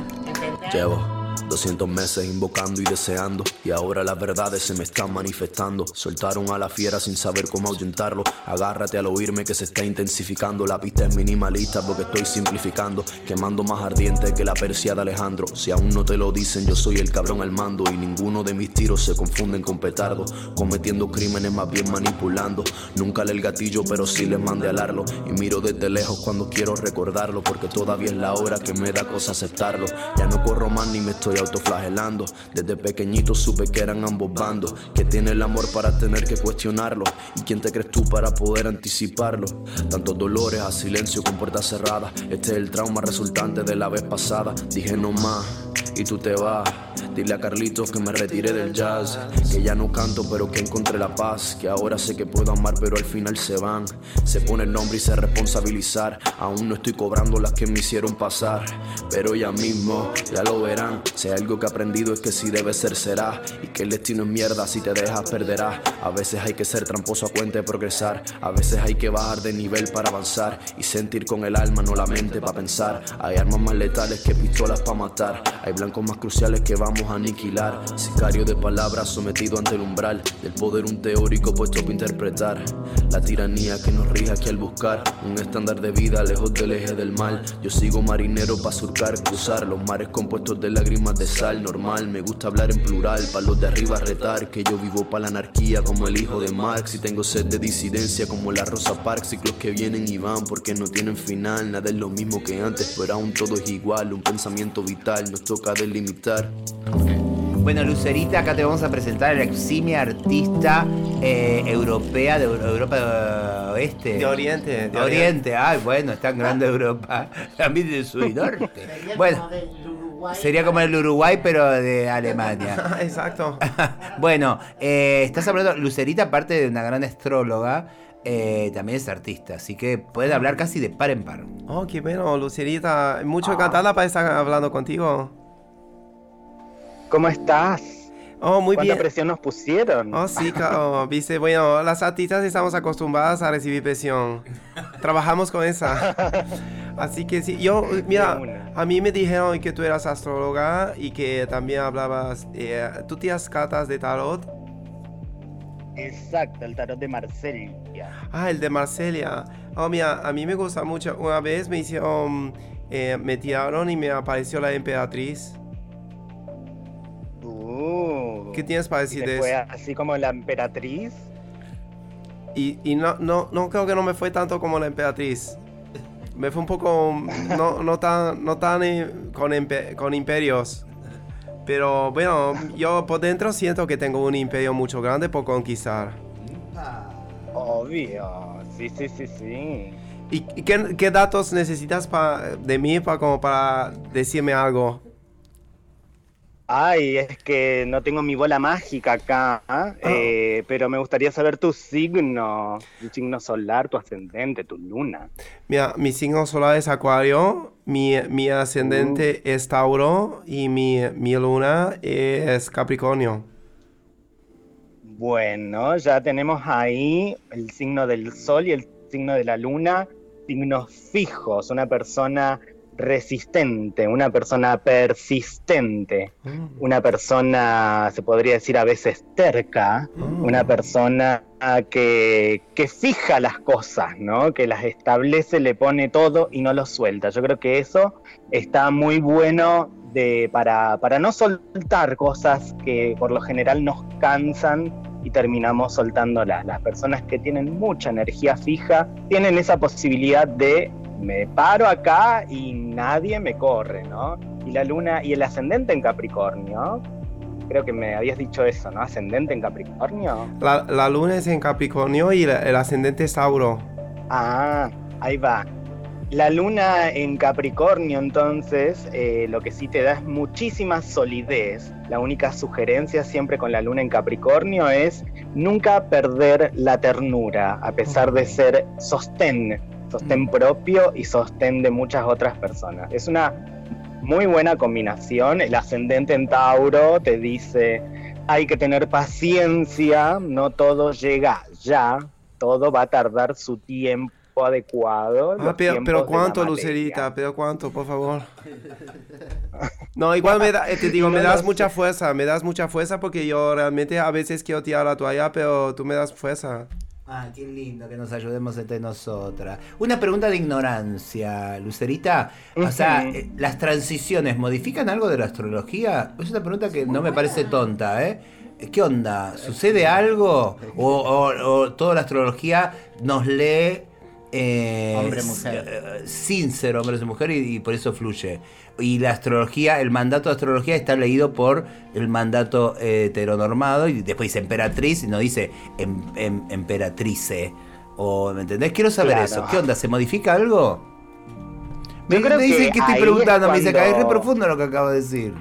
Llevo 200 meses invocando y deseando y ahora las verdades se me están manifestando. Soltaron a la fiera sin saber cómo ahuyentarlo. Agárrate al oírme que se está intensificando. La pista es minimalista porque estoy simplificando. Quemando más ardiente que la persia de Alejandro. Si aún no te lo dicen, yo soy el cabrón al mando y ninguno de mis tiros se confunden con petardo. Cometiendo crímenes más bien manipulando. Nunca le el gatillo, pero sí le mandé alarlo. Y miro desde lejos cuando quiero recordarlo porque todavía es la hora que me da cosa aceptarlo. Ya no corro más ni me estoy autoflagelando. Desde pequeñito supe que eran ambos bandos. Que tiene el amor para tener que cuestionarlo. ¿Y quién te crees tú para poder anticiparlo? Tantos dolores a silencio con puertas cerradas. Este es el trauma resultante de la vez pasada. Dije no más. Y tú te vas, dile a Carlitos que me retiré del jazz, que ya no canto pero que encontré la paz, que ahora sé que puedo amar pero al final se van, se pone el nombre y se responsabilizar, aún no estoy cobrando las que me hicieron pasar, pero ya mismo ya lo verán, si algo que he aprendido es que si debe ser será, y que el destino es mierda, si te dejas perderás, a veces hay que ser tramposo a cuenta de progresar, a veces hay que bajar de nivel para avanzar, y sentir con el alma no la mente para pensar, hay armas más letales que pistolas para matar, hay más cruciales que vamos a aniquilar. Sicario de palabras sometido ante el umbral del poder, un teórico puesto para interpretar la tiranía que nos rige aquí al buscar un estándar de vida lejos del eje del mal. Yo sigo marinero para surcar, cruzar los mares compuestos de lágrimas de sal. Normal, me gusta hablar en plural, para los de arriba retar que yo vivo para la anarquía como el hijo de Marx y tengo sed de disidencia como la Rosa Parks. Ciclos que vienen y van porque no tienen final. Nada es lo mismo que antes, pero aún todo es igual. Un pensamiento vital nos toca delimitar. Bueno, Lucerita, acá te vamos a presentar a la eximia artista eh, europea de Euro- Europa Oeste. De Oriente, de Oriente. ay, bueno, está en grande Europa. <laughs> También de sur y <laughs> norte. Bueno, sería como el Uruguay, pero de Alemania. <laughs> Exacto. Bueno, eh, estás hablando, Lucerita, aparte de una gran astróloga, eh, también es artista, así que puede hablar casi de par en par. Oh, qué bueno, Lucerita. Mucho Ah. encantada para estar hablando contigo. ¿Cómo estás? Oh, muy ¿Cuánta bien. presión nos pusieron? Oh, sí, claro. Viste, bueno, las artistas estamos acostumbradas a recibir presión. Trabajamos con esa. <laughs> Así que sí, yo, mira, a mí me dijeron que tú eras astróloga y que también hablabas, eh, tú tienes cartas de tarot. Exacto, el tarot de Marsella. Ah, el de Marcelia. Oh, mira, a mí me gusta mucho. Una vez me hicieron, eh, me tiraron y me apareció la emperatriz. ¿Qué tienes para ¿y decir de fue eso? así como la emperatriz? Y, y no, no, no creo que no me fue tanto como la emperatriz. Me fue un poco, no, no tan, no tan eh, con, con imperios. Pero bueno, yo por dentro siento que tengo un imperio mucho grande por conquistar. Obvio, sí, sí, sí, sí. ¿Y, y qué, qué datos necesitas pa- de mí para, como para decirme algo? Ay, es que no tengo mi bola mágica acá, ¿ah? Eh, pero me gustaría saber tu signo, tu signo solar, tu ascendente, tu luna. Mira, mi signo solar es Acuario, mi, mi ascendente es Tauro y mi, mi luna es Capricornio. Bueno, ya tenemos ahí el signo del sol y el signo de la luna, signos fijos, una persona resistente, una persona persistente, una persona, se podría decir a veces terca, una persona que, que fija las cosas, ¿no? Que las establece, le pone todo y no lo suelta. Yo creo que eso está muy bueno de, para, para no soltar cosas que por lo general nos cansan y terminamos soltándolas. Las personas que tienen mucha energía fija tienen esa posibilidad de me paro acá y nadie me corre, ¿no? Y la luna y el ascendente en Capricornio, creo que me habías dicho eso, ¿no? Ascendente en Capricornio. La, la luna es en Capricornio y la- el ascendente es Tauro. Ah, ahí va. La luna en Capricornio, entonces, eh, lo que sí te da es muchísima solidez. La única sugerencia siempre con la luna en Capricornio es nunca perder la ternura, a pesar de ser sostén, sostén propio y sostén de muchas otras personas. Es una muy buena combinación. El ascendente en Tauro te dice, hay que tener paciencia, no todo llega ya, todo va a tardar su tiempo adecuado. Ah, pero, pero cuánto. Lucerita, pero cuánto, por favor. <laughs> No, igual me da- eh, te digo, No me das sé. mucha fuerza, me das mucha fuerza porque yo realmente a veces quiero tirar la toalla, pero tú me das fuerza. Ah, qué lindo que nos ayudemos entre nosotras. Una pregunta de ignorancia, Lucerita. O sea, eh, ¿las transiciones modifican algo de la astrología? Es una pregunta que no me parece tonta, ¿eh? ¿Qué onda? ¿Sucede algo? ¿O, o- o toda la astrología nos lee eh, Hombre, mujer. eh, sin ser hombres y mujeres y, y por eso fluye? Y la astrología, el mandato de astrología está leído por el mandato heteronormado y después dice emperatriz y no dice em- em- emperatrice. O, ¿Me entendés? Quiero saber Claro. eso. ¿Qué onda? ¿Se modifica algo? Me, Yo creo me dicen que que estoy preguntando, es me dice que es re profundo lo que acabo de decir.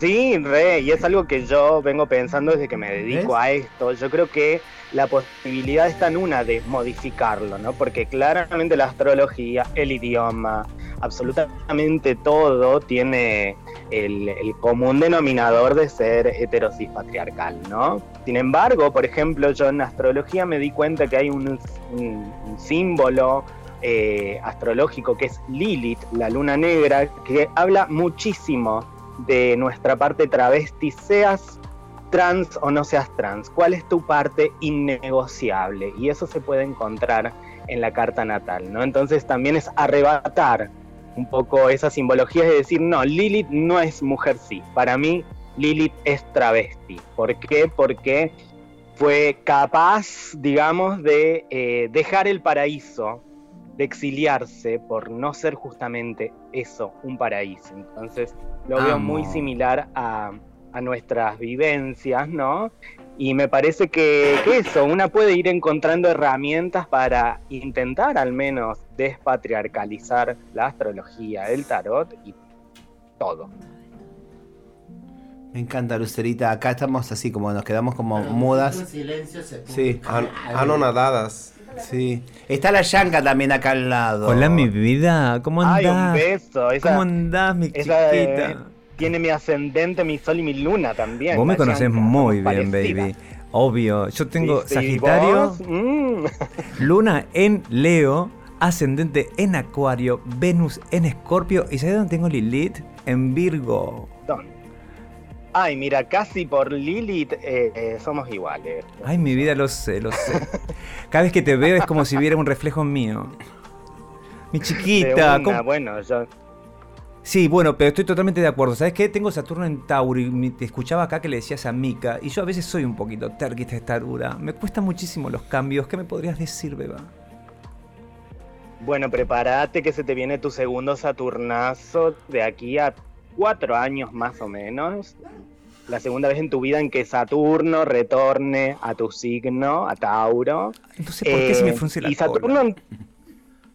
Sí, re, y es algo que yo vengo pensando desde que me dedico ¿Ves? a esto. Yo creo que la posibilidad está en una de modificarlo, ¿no? Porque claramente la astrología, el idioma, absolutamente todo tiene el, el común denominador de ser heterosis patriarcal, ¿no? Sin embargo, por ejemplo, yo en astrología me di cuenta que hay un, un- un símbolo eh, astrológico que es Lilith, la luna negra, que habla muchísimo de nuestra parte travesti, seas trans o no seas trans, cuál es tu parte innegociable y eso se puede encontrar en la carta natal, ¿no? Entonces también es arrebatar un poco esa simbología y decir, no, Lilith no es mujer sí, para mí Lilith es travesti. ¿Por qué? Porque fue capaz, digamos, de eh, dejar el paraíso, de exiliarse por no ser justamente eso, un paraíso. Entonces lo veo muy similar a, a nuestras vivencias, ¿no? Y me parece que, que eso, una puede ir encontrando herramientas para intentar al menos despatriarcalizar la astrología, el tarot y todo. Me encanta, Lucerita. Acá estamos así como nos quedamos como mudas. silencio se Sí. An- anonadadas. Sí. Está la Yanka también acá al lado. Hola, mi vida. ¿Cómo Ay, andás? un beso. Esa- ¿Cómo andás, mi esa, eh, chiquita? tiene mi ascendente, mi sol y mi luna también. Vos me conocés Yanka, muy bien, baby. Obvio. Yo tengo ¿Viste? ¿Y Sagitario? Mm. <laughs> Luna en Leo, ascendente en Acuario, Venus en Escorpio. ¿Y sabés dónde tengo Lilith? En Virgo. ¿Dónde? Ay, mira, casi por Lilith eh, eh, somos iguales. Ay, mi vida, lo sé, lo sé. Cada vez que te veo es como si viera un reflejo mío. Mi De chiquita. una, ¿cómo- bueno, yo Sí, bueno, pero estoy totalmente de acuerdo. ¿Sabes qué? Tengo Saturno en Tauro y te escuchaba acá que le decías a Mika. Y yo a veces soy un poquito terquita de tarura. Me cuesta muchísimo los cambios. ¿Qué me podrías decir, Beba? Bueno, prepárate que se te viene tu segundo Saturnazo de aquí a cuatro años más o menos. La segunda vez en tu vida en que Saturno retorne a tu signo, a Tauro. Entonces, ¿por qué se me Eh, frunce la y Saturno...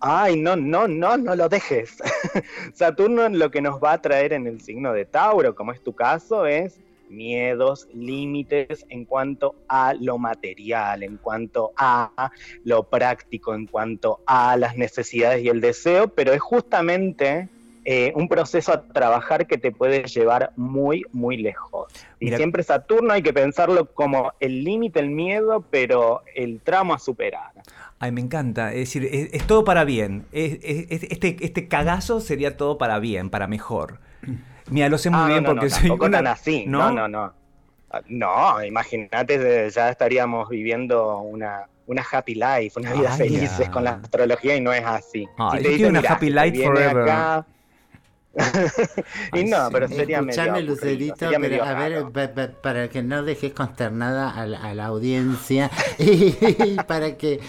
Ay, no, no, no, no lo dejes. <laughs> Saturno lo que nos va a traer en el signo de Tauro, como es tu caso, es miedos, límites en cuanto a lo material, en cuanto a lo práctico, en cuanto a las necesidades y el deseo, pero es justamente eh, un proceso a trabajar que te puede llevar muy, muy lejos. Y Mira- siempre Saturno hay que pensarlo como el límite, el miedo, pero el tramo a superar. Ay, me encanta. Es decir, es, es todo para bien. Es- es- es- este, este cagazo sería todo para bien, para mejor. Mira, lo sé muy Ah, bien no, porque no, soy tampoco una- tan así. No, no, no. Ah, No, imagínate, eh, ya estaríamos viviendo una, una happy life, una vida ya. con la astrología y no es así. Si te una "Mirá, happy life forever". acá- y no, pero sería medio Escuchame, aburrido, Lucerito, sería medio pero a ver, raro. pa- pa- para que no dejes consternada a la, a la audiencia <laughs> y para que,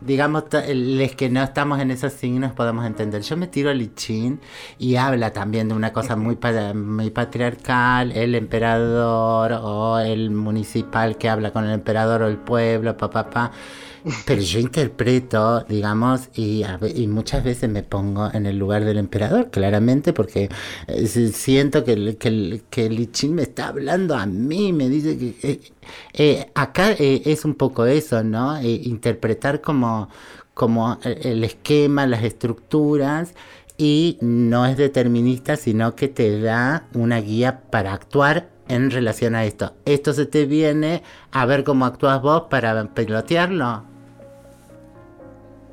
digamos, les que no estamos en esos signos podamos entender. Yo me tiro a Lichín y habla también de una cosa muy, pa- muy patriarcal, el emperador o el municipal que habla con el emperador o el pueblo, papá, pa, Pero yo interpreto, digamos, y, a y muchas veces me pongo en el lugar del emperador, claramente, porque eh, si- siento que, que, que Lichín me está hablando a mí, me dice que... eh, eh, acá es un poco eso, ¿no? Interpretar como, como el esquema, las estructuras, y no es determinista, sino que te da una guía para actuar en relación a esto. Esto se te viene a ver cómo actúas vos para pelotearlo.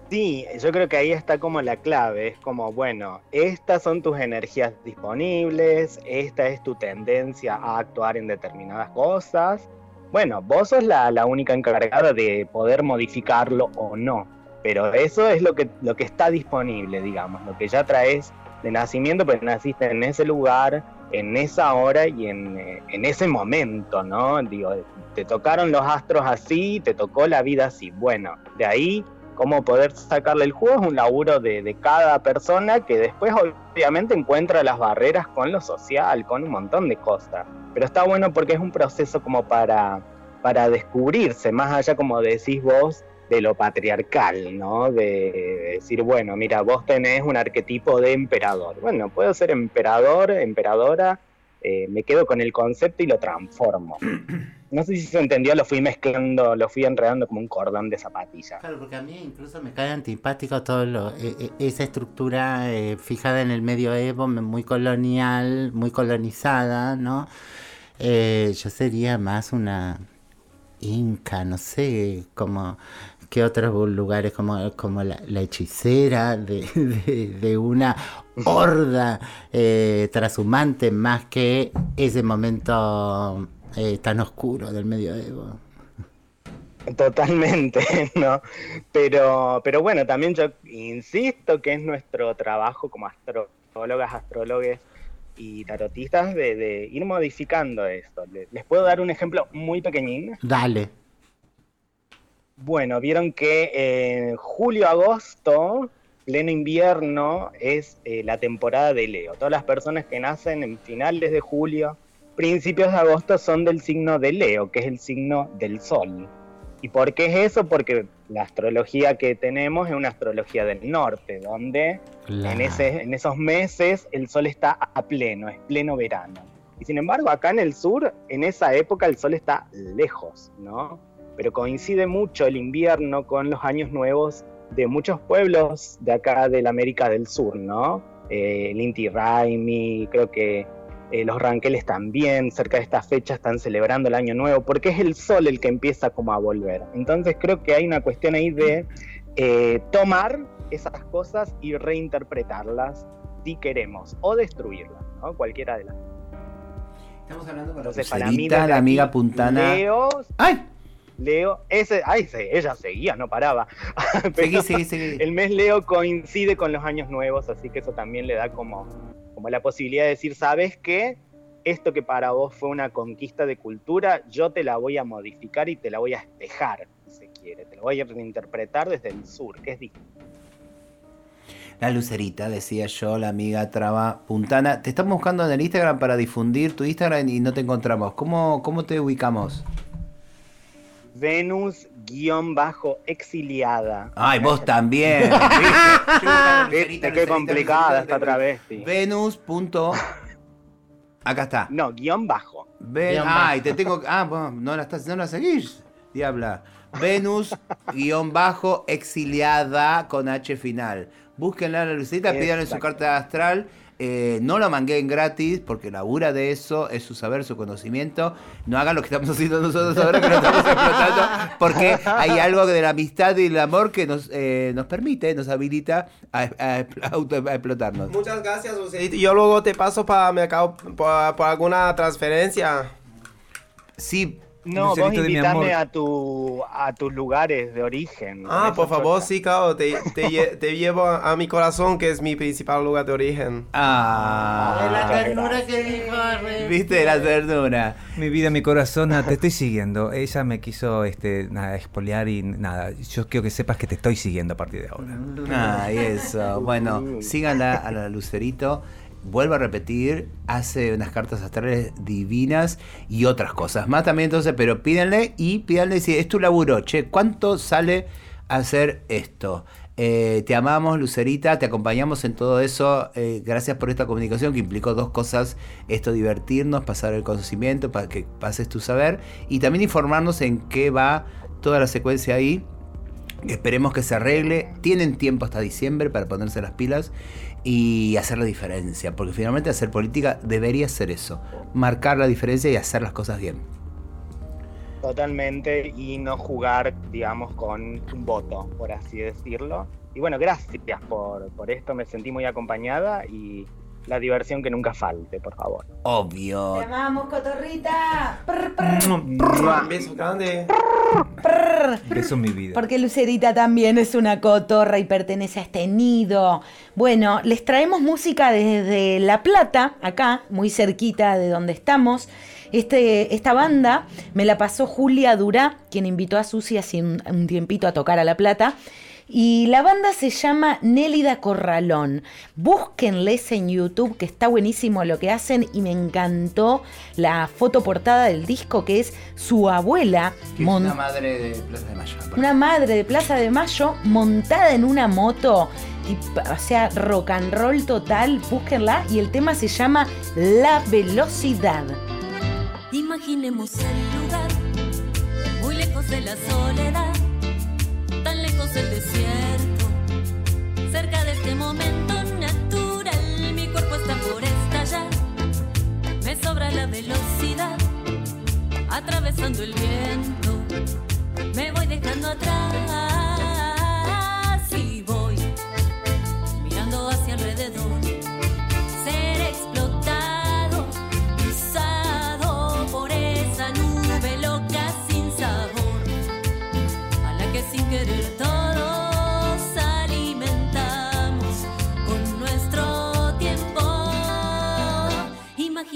Sí, yo creo que ahí está como la clave, es como, bueno, estas son tus energías disponibles, esta es tu tendencia a actuar en determinadas cosas. Bueno, vos sos la, la única encargada de poder modificarlo o no, pero eso es lo que, lo que está disponible, digamos, lo que ya traes de nacimiento, pues naciste en ese lugar, en esa hora y en, eh, en ese momento, ¿no? Digo, te tocaron los astros así, te tocó la vida así. Bueno, de ahí cómo poder sacarle el juego es un laburo de, de cada persona que después obviamente encuentra las barreras con lo social, con un montón de cosas. Pero está bueno porque es un proceso como para, para descubrirse, más allá como decís vos, de lo patriarcal, ¿no? De decir, bueno, mira, vos tenés un arquetipo de emperador. Bueno, puedo ser emperador, emperadora, eh, me quedo con el concepto y lo transformo. <clears throat> No sé si se entendió, lo fui mezclando, lo fui enredando como un cordón de zapatilla. Claro, porque a mí incluso me cae antipático todo lo, eh, eh, esa estructura eh, fijada en el medioevo, me- muy colonial, muy colonizada, ¿no? Eh, yo sería más una inca, no sé, como que otros lugares como, como la, hechicera de, de- una horda eh, más que ese momento eh, tan oscuro del medioevo. Totalmente, <laughs> ¿no? Pero, pero bueno, también yo insisto que es nuestro trabajo como astrólogas, astrólogos y tarotistas de, de ir modificando esto. Le- Les puedo dar un ejemplo muy pequeñín. Dale. Bueno, vieron que en julio-agosto, pleno invierno, es eh, la temporada de Leo. Todas las personas que nacen en finales de julio, principios de agosto, son del signo de Leo, que es el signo del Sol. ¿Y por qué es eso? Porque la astrología que tenemos es una astrología del norte, donde en, ese, en esos meses el Sol está a pleno, es pleno verano. Y sin embargo, acá en el sur, en esa época, el Sol está lejos, ¿no? pero coincide mucho el invierno con los años nuevos de muchos pueblos de acá de la América del Sur, ¿no? Eh, el Inti Raimi, creo que eh, los ranqueles también, cerca de esta fecha están celebrando el año nuevo, porque es el sol el que empieza como a volver. Entonces creo que hay una cuestión ahí de eh, tomar esas cosas y reinterpretarlas si queremos, o destruirlas, ¿no? Cualquiera de las Estamos hablando con Entonces, la para mí, la amiga puntana. Leo, ¡Ay! Leo, ese, ay, se- ella seguía, no paraba. <laughs> Seguí, seguí, seguí. El mes Leo coincide con los años nuevos, así que eso también le da como, como la posibilidad de decir, ¿sabes qué? Esto que para vos fue una conquista de cultura, yo te la voy a modificar y te la voy a espejar, si se quiere. Te la voy a reinterpretar desde el sur, que es distinto. La Lucerita, decía yo, la amiga traba puntana. Te estamos buscando en el Instagram para difundir tu Instagram y no te encontramos. ¿Cómo, cómo te ubicamos? Venus-exiliada. Ay, vos también. <laughs> Viste qué complicada esta travesti. Venus. punto- Acá está. No, guion bajo. Ven, Guión ay, bajo. te tengo. Ah, vos no la, estás, no la seguís, diabla. Venus, guion bajo, exiliada con H final. Búsquenla a la Lucita, pídanle su carta astral. Eh, no lo mangueen gratis porque labura de eso, es su saber, su conocimiento. No hagan lo que estamos <laughs> haciendo nosotros ahora que lo estamos explotando porque hay algo de la amistad y el amor que nos, eh, nos permite, nos habilita a, explotarnos. Muchas gracias, Lucerita. Yo luego te paso para mercado por, por alguna transferencia. Sí. No, vos de amor. a, tu, a tus lugares de origen. Ah, por favor, sí, claro, te, te, <laughs> te llevo a, a mi corazón, que es mi principal lugar de origen. Ah. La ternura que dijo ¿Viste la ternura? Mi vida, mi corazón, nada, te estoy siguiendo. Ella me quiso este, nada, expoliar y nada. Yo quiero que sepas que te estoy siguiendo a partir de ahora. Ay, eso. Bueno, síganla a la Lucerito. Vuelvo a repetir, hace unas cartas astrales divinas y otras cosas más también entonces, pero pídanle y pídanle si es tu laburo, che, ¿cuánto sale hacer esto? Eh, te amamos, Lucerita, te acompañamos en todo eso. eh, gracias por esta comunicación que implicó dos cosas: esto, divertirnos, pasar el conocimiento, para que pases tu saber y también informarnos en qué va toda la secuencia ahí. Esperemos que se arregle. Tienen tiempo hasta diciembre para ponerse las pilas y hacer la diferencia. Porque finalmente hacer política debería ser eso. Marcar la diferencia y hacer las cosas bien. Totalmente, y no jugar, digamos, con un voto, por así decirlo. Y bueno, gracias por, por esto, me sentí muy acompañada y la diversión que nunca falte, por favor. Obvio. Te amamos, cotorrita. Prr, prr. Un beso grande. Beso mi vida. Porque Lucerita también es una cotorra y pertenece a este nido. Bueno, les traemos música desde La Plata, acá, muy cerquita de donde estamos. Este, esta banda me la pasó Julia Durá, quien invitó a Susi hace un, un tiempito a tocar a La Plata. Y la banda se llama Nélida Corralón. Búsquenles en YouTube, que está buenísimo lo que hacen. Y me encantó la foto portada del disco, que es su abuela. Que es una madre de Plaza de Mayo. una madre de Plaza de Mayo montada en una moto, y, o sea, rock and roll total, búsquenla, y el tema se llama La Velocidad. Imaginemos el lugar, muy lejos de la soledad, tan lejos del desierto, cerca de este momento natural, mi cuerpo está por estallar, me sobra la velocidad, atravesando el viento, me voy dejando atrás y voy mirando hacia alrededor,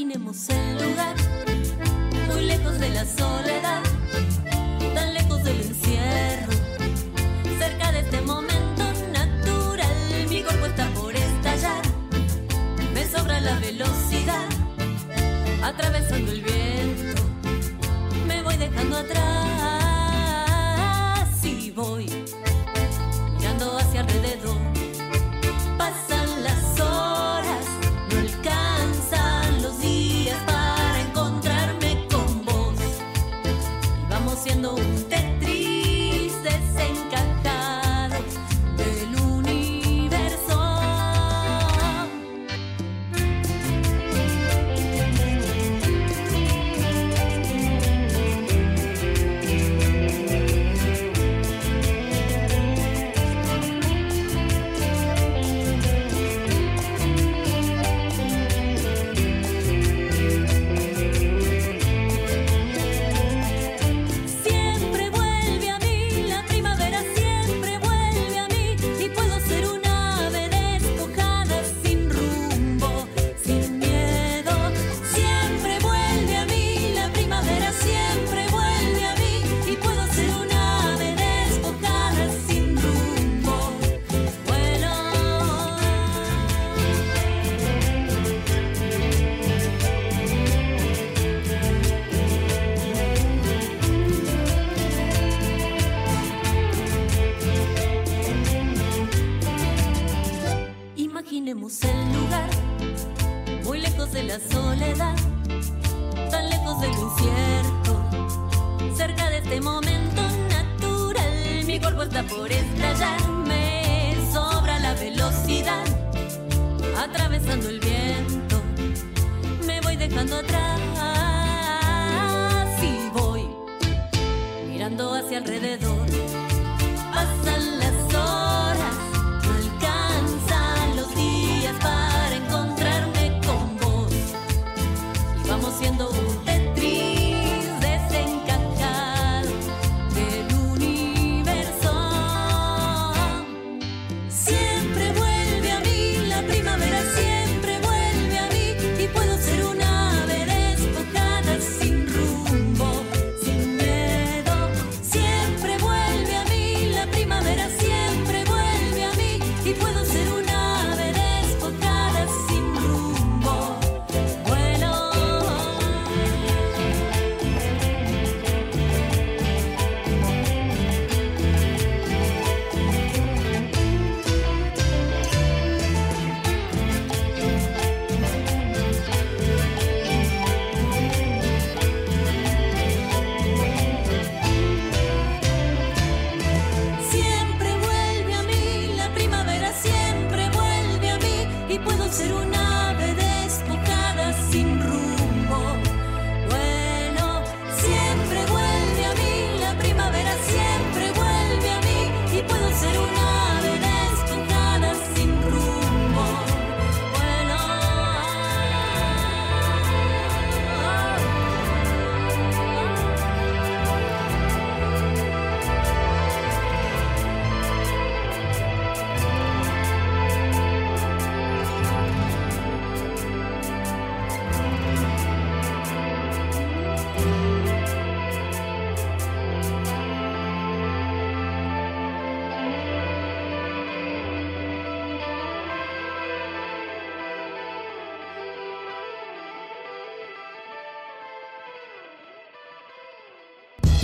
Imaginemos el lugar, muy lejos de la soledad, dejando atrás y voy mirando hacia alrededor.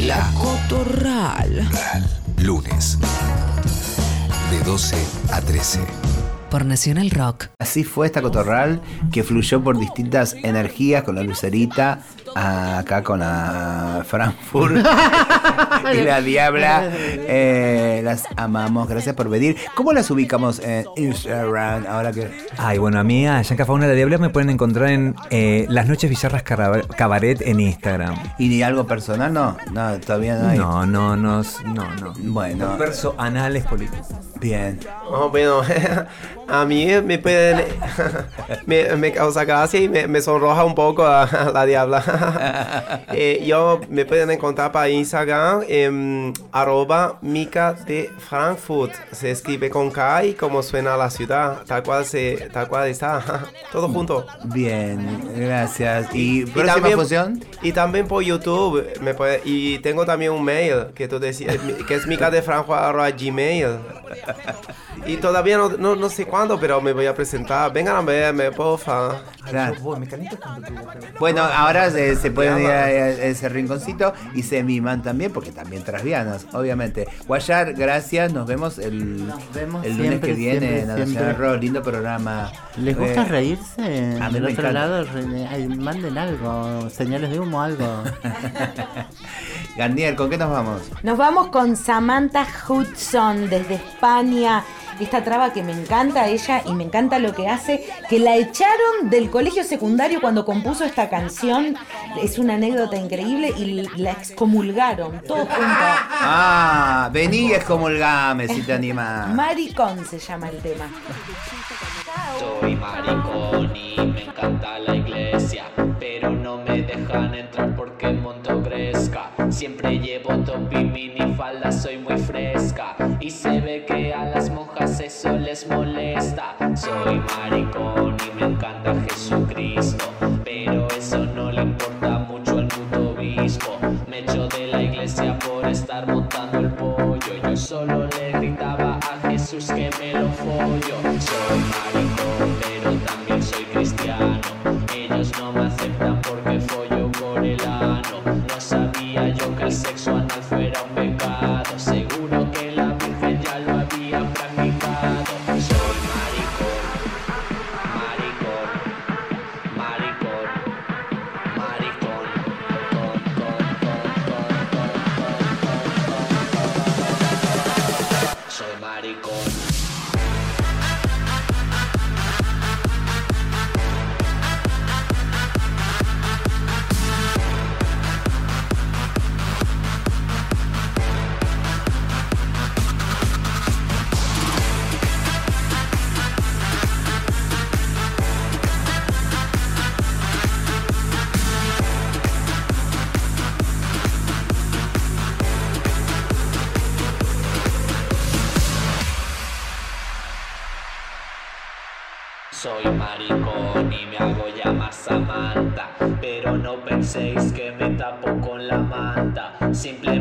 La Cotorral. lunes. De 12 a 13. Por Nacional Rock. Así fue esta cotorral que fluyó por distintas energías con la Lucerita, acá con la Frankfurt <laughs> <laughs> y la Diabla. Eh, las amamos, gracias por venir. ¿Cómo las ubicamos en Instagram ahora que... Ay, bueno, a mí, a Yanka Fauna de la Diabla me pueden encontrar en eh, Las Noches Bizarras Cabaret en Instagram. ¿Y ni algo personal? No, no, todavía no hay. No, no, no, no, no. Bueno. Verso anales políticos. Bien. Oh, bueno, <laughs> a mí me pueden. me, me causa gracia y me, me sonroja un poco a, la diabla. Eh, yo me pueden encontrar para Instagram en arroba Mica de Frankfurt. Se escribe con K y como suena la ciudad, tal cual, se, tal cual está. <laughs> Todo junto. Bien, gracias. ¿Y próxima también, función? Y también por YouTube. Me puede, y tengo también un mail que tú decías, que es mica de gmail. <laughs> Y todavía no, no, no sé cuándo, pero me voy a presentar. Vengan a verme, porfa. Bueno, ahora se, se pueden ir a, a ese rinconcito y se miman también, porque también trasvianas, obviamente. Guayar, gracias. Nos vemos el, vemos el lunes siempre, que viene siempre, en la Nacional. Rock. Lindo programa. ¿Les gusta Eh, reírse? a mí Del me otro encanta. lado, re- ay, manden algo, señales de humo, algo. <laughs> Garnier, ¿con qué nos vamos? Nos vamos con Samantha Hudson desde España. Esta traba que me encanta ella y me encanta lo que hace, que la echaron del colegio secundario cuando compuso esta canción. Es una anécdota increíble y la excomulgaron, todos juntos. Ah, vení y excomulgame si te animás. <laughs> Maricón se llama el tema. Soy maricón y me encanta la iglesia, pero no me dejan entrar porque monto gresca. Siempre llevo top y minifalda, soy muy fresca y se ve eso les molesta. Soy maricón y me encanta Jesucristo, Soy maricón y me hago llamar Samantha Pero no penséis que me tapo con la manta. Simplemente